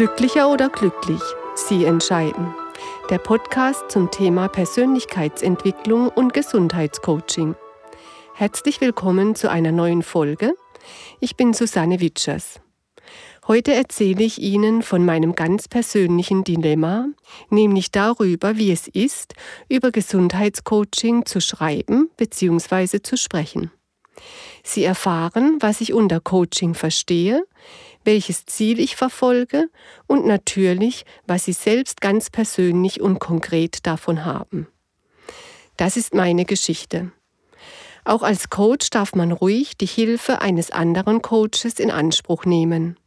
Glücklicher oder glücklich? Sie entscheiden. Der Podcast zum Thema Persönlichkeitsentwicklung und Gesundheitscoaching. Herzlich willkommen zu einer neuen Folge. Ich bin Susanne Witschers. Heute erzähle ich Ihnen von meinem ganz persönlichen Dilemma, nämlich darüber, wie es ist, über Gesundheitscoaching zu schreiben bzw. zu sprechen. Sie erfahren, was ich unter Coaching verstehe, welches Ziel ich verfolge und natürlich, was Sie selbst ganz persönlich und konkret davon haben. Das ist meine Geschichte. Auch als Coach darf man ruhig die Hilfe eines anderen Coaches in Anspruch nehmen.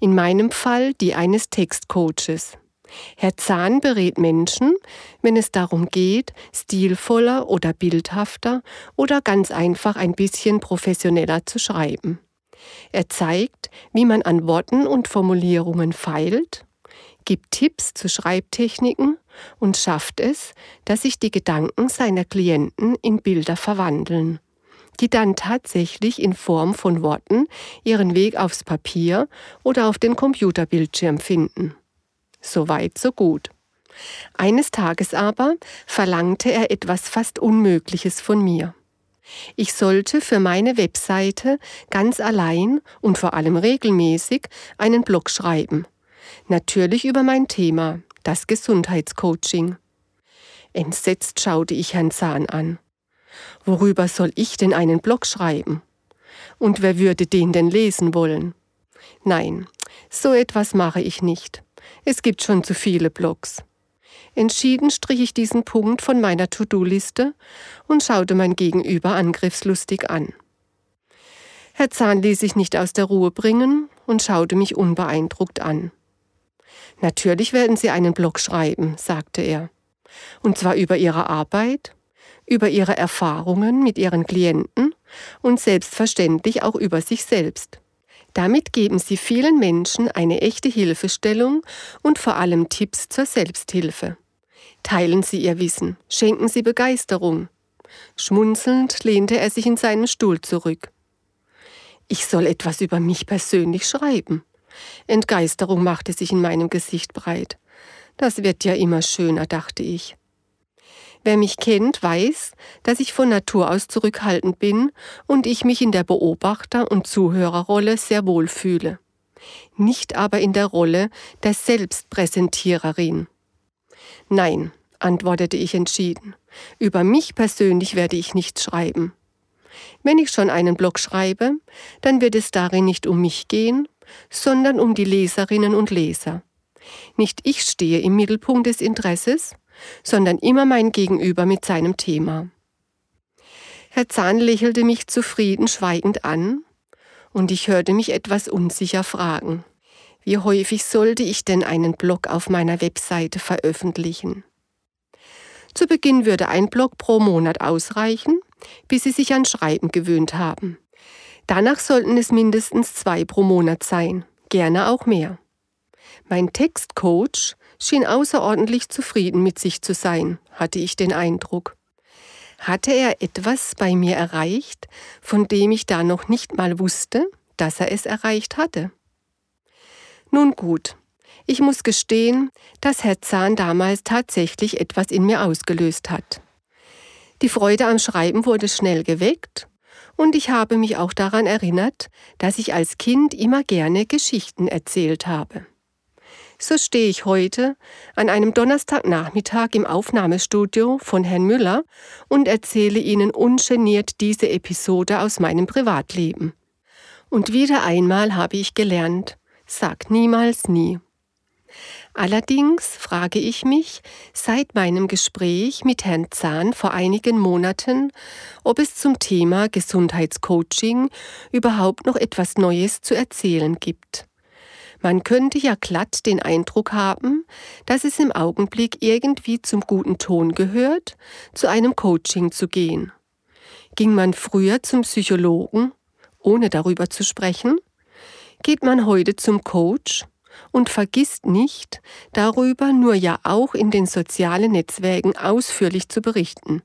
In meinem Fall die eines Textcoaches. Herr Zahn berät Menschen, wenn es darum geht, stilvoller oder bildhafter oder ganz einfach ein bisschen professioneller zu schreiben. Er zeigt, wie man an Worten und Formulierungen feilt, gibt Tipps zu Schreibtechniken und schafft es, dass sich die Gedanken seiner Klienten in Bilder verwandeln, die dann tatsächlich in Form von Worten ihren Weg aufs Papier oder auf den Computerbildschirm finden. So weit, so gut. Eines Tages aber verlangte er etwas fast Unmögliches von mir. Ich sollte für meine Webseite ganz allein und vor allem regelmäßig einen Blog schreiben. Natürlich über mein Thema, das Gesundheitscoaching. Entsetzt schaute ich Herrn Zahn an. Worüber soll ich denn einen Blog schreiben? Und wer würde den denn lesen wollen? Nein, so etwas mache ich nicht. Es gibt schon zu viele Blogs. Entschieden strich ich diesen Punkt von meiner To-Do-Liste und schaute mein Gegenüber angriffslustig an. Herr Zahn ließ sich nicht aus der Ruhe bringen und schaute mich unbeeindruckt an. Natürlich werden Sie einen Blog schreiben, sagte er. Und zwar über Ihre Arbeit, über Ihre Erfahrungen mit Ihren Klienten und selbstverständlich auch über sich selbst. Damit geben Sie vielen Menschen eine echte Hilfestellung und vor allem Tipps zur Selbsthilfe. Teilen Sie Ihr Wissen, schenken Sie Begeisterung. Schmunzelnd lehnte er sich in seinen Stuhl zurück. Ich soll etwas über mich persönlich schreiben. Entgeisterung machte sich in meinem Gesicht breit. Das wird ja immer schöner, dachte ich. Wer mich kennt, weiß, dass ich von Natur aus zurückhaltend bin und ich mich in der Beobachter- und Zuhörerrolle sehr wohl fühle. Nicht aber in der Rolle der Selbstpräsentiererin. Nein, antwortete ich entschieden. Über mich persönlich werde ich nichts schreiben. Wenn ich schon einen Blog schreibe, dann wird es darin nicht um mich gehen, sondern um die Leserinnen und Leser. Nicht ich stehe im Mittelpunkt des Interesses, sondern immer mein Gegenüber mit seinem Thema. Herr Zahn lächelte mich zufrieden schweigend an, und ich hörte mich etwas unsicher fragen. Wie häufig sollte ich denn einen Blog auf meiner Webseite veröffentlichen? Zu Beginn würde ein Blog pro Monat ausreichen, bis Sie sich an Schreiben gewöhnt haben. Danach sollten es mindestens zwei pro Monat sein, gerne auch mehr. Mein Textcoach schien außerordentlich zufrieden mit sich zu sein, hatte ich den Eindruck. Hatte er etwas bei mir erreicht, von dem ich da noch nicht mal wusste, dass er es erreicht hatte? Nun gut, ich muss gestehen, dass Herr Zahn damals tatsächlich etwas in mir ausgelöst hat. Die Freude am Schreiben wurde schnell geweckt und ich habe mich auch daran erinnert, dass ich als Kind immer gerne Geschichten erzählt habe. So stehe ich heute an einem Donnerstagnachmittag im Aufnahmestudio von Herrn Müller und erzähle Ihnen ungeniert diese Episode aus meinem Privatleben. Und wieder einmal habe ich gelernt, sag niemals nie. Allerdings frage ich mich seit meinem Gespräch mit Herrn Zahn vor einigen Monaten, ob es zum Thema Gesundheitscoaching überhaupt noch etwas Neues zu erzählen gibt. Man könnte ja glatt den Eindruck haben, dass es im Augenblick irgendwie zum guten Ton gehört, zu einem Coaching zu gehen. Ging man früher zum Psychologen, ohne darüber zu sprechen? Geht man heute zum Coach und vergisst nicht, darüber nur ja auch in den sozialen Netzwerken ausführlich zu berichten?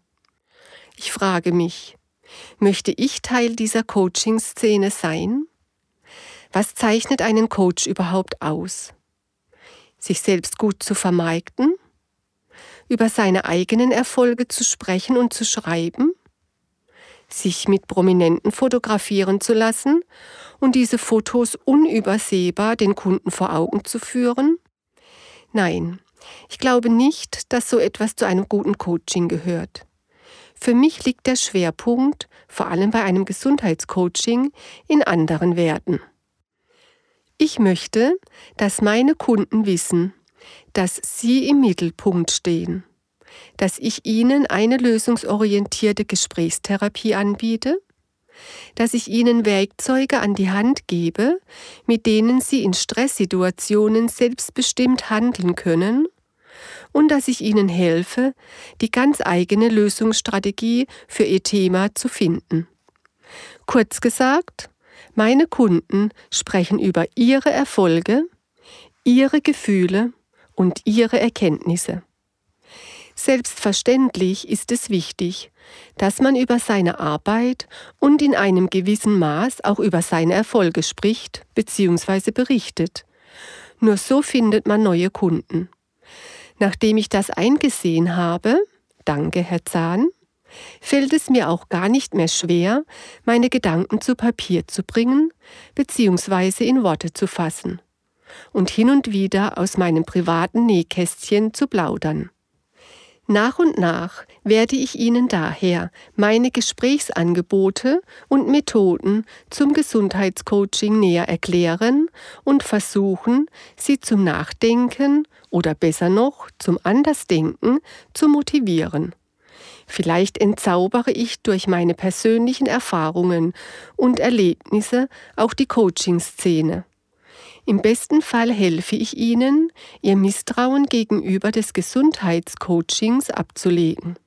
Ich frage mich, möchte ich Teil dieser Coaching-Szene sein? Was zeichnet einen Coach überhaupt aus? sich selbst gut zu vermarkten, über seine eigenen Erfolge zu sprechen und zu schreiben, sich mit Prominenten fotografieren zu lassen und diese Fotos unübersehbar den Kunden vor Augen zu führen? Nein, ich glaube nicht, dass so etwas zu einem guten Coaching gehört. Für mich liegt der Schwerpunkt, vor allem bei einem Gesundheitscoaching, in anderen Werten. Ich möchte, dass meine Kunden wissen, dass sie im Mittelpunkt stehen, dass ich ihnen eine lösungsorientierte Gesprächstherapie anbiete, dass ich ihnen Werkzeuge an die Hand gebe, mit denen sie in Stresssituationen selbstbestimmt handeln können und dass ich ihnen helfe, die ganz eigene Lösungsstrategie für ihr Thema zu finden. Kurz gesagt, meine Kunden sprechen über ihre Erfolge, ihre Gefühle und ihre Erkenntnisse. Selbstverständlich ist es wichtig, dass man über seine Arbeit und in einem gewissen Maß auch über seine Erfolge spricht bzw. berichtet. Nur so findet man neue Kunden. Nachdem ich das eingesehen habe, danke Herr Zahn, fällt es mir auch gar nicht mehr schwer, meine Gedanken zu Papier zu bringen bzw. in Worte zu fassen und hin und wieder aus meinem privaten Nähkästchen zu plaudern. Nach und nach werde ich Ihnen daher meine Gesprächsangebote und Methoden zum Gesundheitscoaching näher erklären und versuchen, Sie zum Nachdenken oder besser noch zum Andersdenken zu motivieren. Vielleicht entzaubere ich durch meine persönlichen Erfahrungen und Erlebnisse auch die Coaching-Szene. Im besten Fall helfe ich Ihnen, Ihr Misstrauen gegenüber des Gesundheitscoachings abzulegen.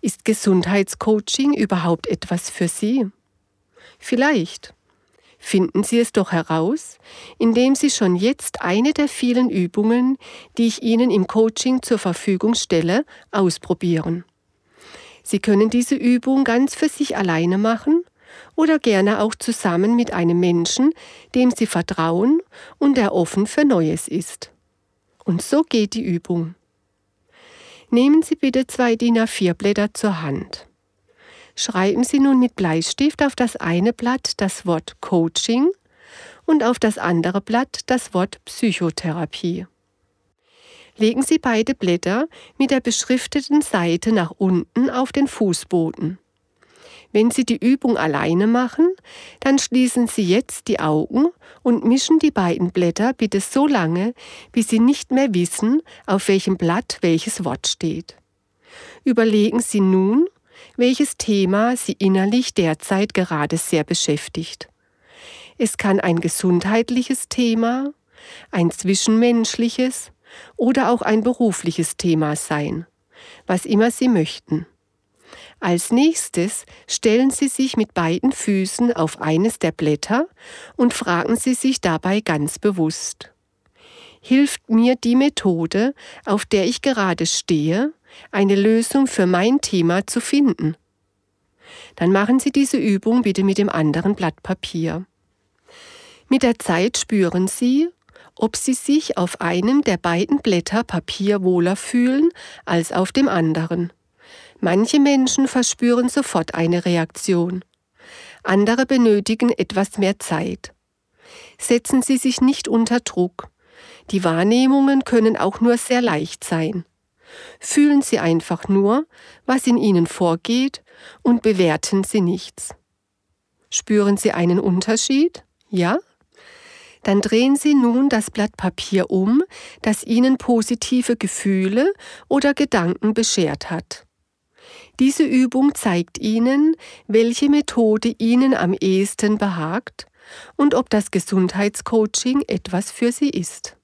Ist Gesundheitscoaching überhaupt etwas für Sie? Vielleicht. Finden Sie es doch heraus, indem Sie schon jetzt eine der vielen Übungen, die ich Ihnen im Coaching zur Verfügung stelle, ausprobieren. Sie können diese Übung ganz für sich alleine machen oder gerne auch zusammen mit einem Menschen, dem Sie vertrauen und der offen für Neues ist. Und so geht die Übung. Nehmen Sie bitte zwei DIN A4 Blätter zur Hand. Schreiben Sie nun mit Bleistift auf das eine Blatt das Wort Coaching und auf das andere Blatt das Wort Psychotherapie. Legen Sie beide Blätter mit der beschrifteten Seite nach unten auf den Fußboden. Wenn Sie die Übung alleine machen, dann schließen Sie jetzt die Augen und mischen die beiden Blätter bitte so lange, bis Sie nicht mehr wissen, auf welchem Blatt welches Wort steht. Überlegen Sie nun, welches Thema Sie innerlich derzeit gerade sehr beschäftigt. Es kann ein gesundheitliches Thema, ein zwischenmenschliches oder auch ein berufliches Thema sein, was immer Sie möchten. Als nächstes stellen Sie sich mit beiden Füßen auf eines der Blätter und fragen Sie sich dabei ganz bewusst. Hilft mir die Methode, auf der ich gerade stehe, eine Lösung für mein Thema zu finden? Dann machen Sie diese Übung bitte mit dem anderen Blatt Papier. Mit der Zeit spüren Sie, ob Sie sich auf einem der beiden Blätter Papier wohler fühlen als auf dem anderen. Manche Menschen verspüren sofort eine Reaktion. Andere benötigen etwas mehr Zeit. Setzen Sie sich nicht unter Druck. Die Wahrnehmungen können auch nur sehr leicht sein. Fühlen Sie einfach nur, was in Ihnen vorgeht und bewerten Sie nichts. Spüren Sie einen Unterschied? Ja? Dann drehen Sie nun das Blatt Papier um, das Ihnen positive Gefühle oder Gedanken beschert hat. Diese Übung zeigt Ihnen, welche Methode Ihnen am ehesten behagt und ob das Gesundheitscoaching etwas für Sie ist.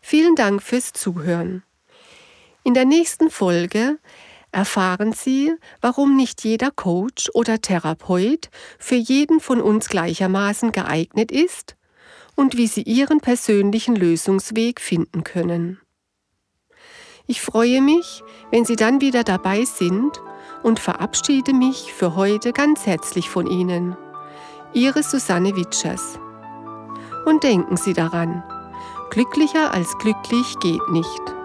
Vielen Dank fürs Zuhören. In der nächsten Folge erfahren Sie, warum nicht jeder Coach oder Therapeut für jeden von uns gleichermaßen geeignet ist und wie Sie Ihren persönlichen Lösungsweg finden können. Ich freue mich, wenn Sie dann wieder dabei sind und verabschiede mich für heute ganz herzlich von Ihnen. Ihre Susanne Witschers. Und denken Sie daran, Glücklicher als glücklich geht nicht.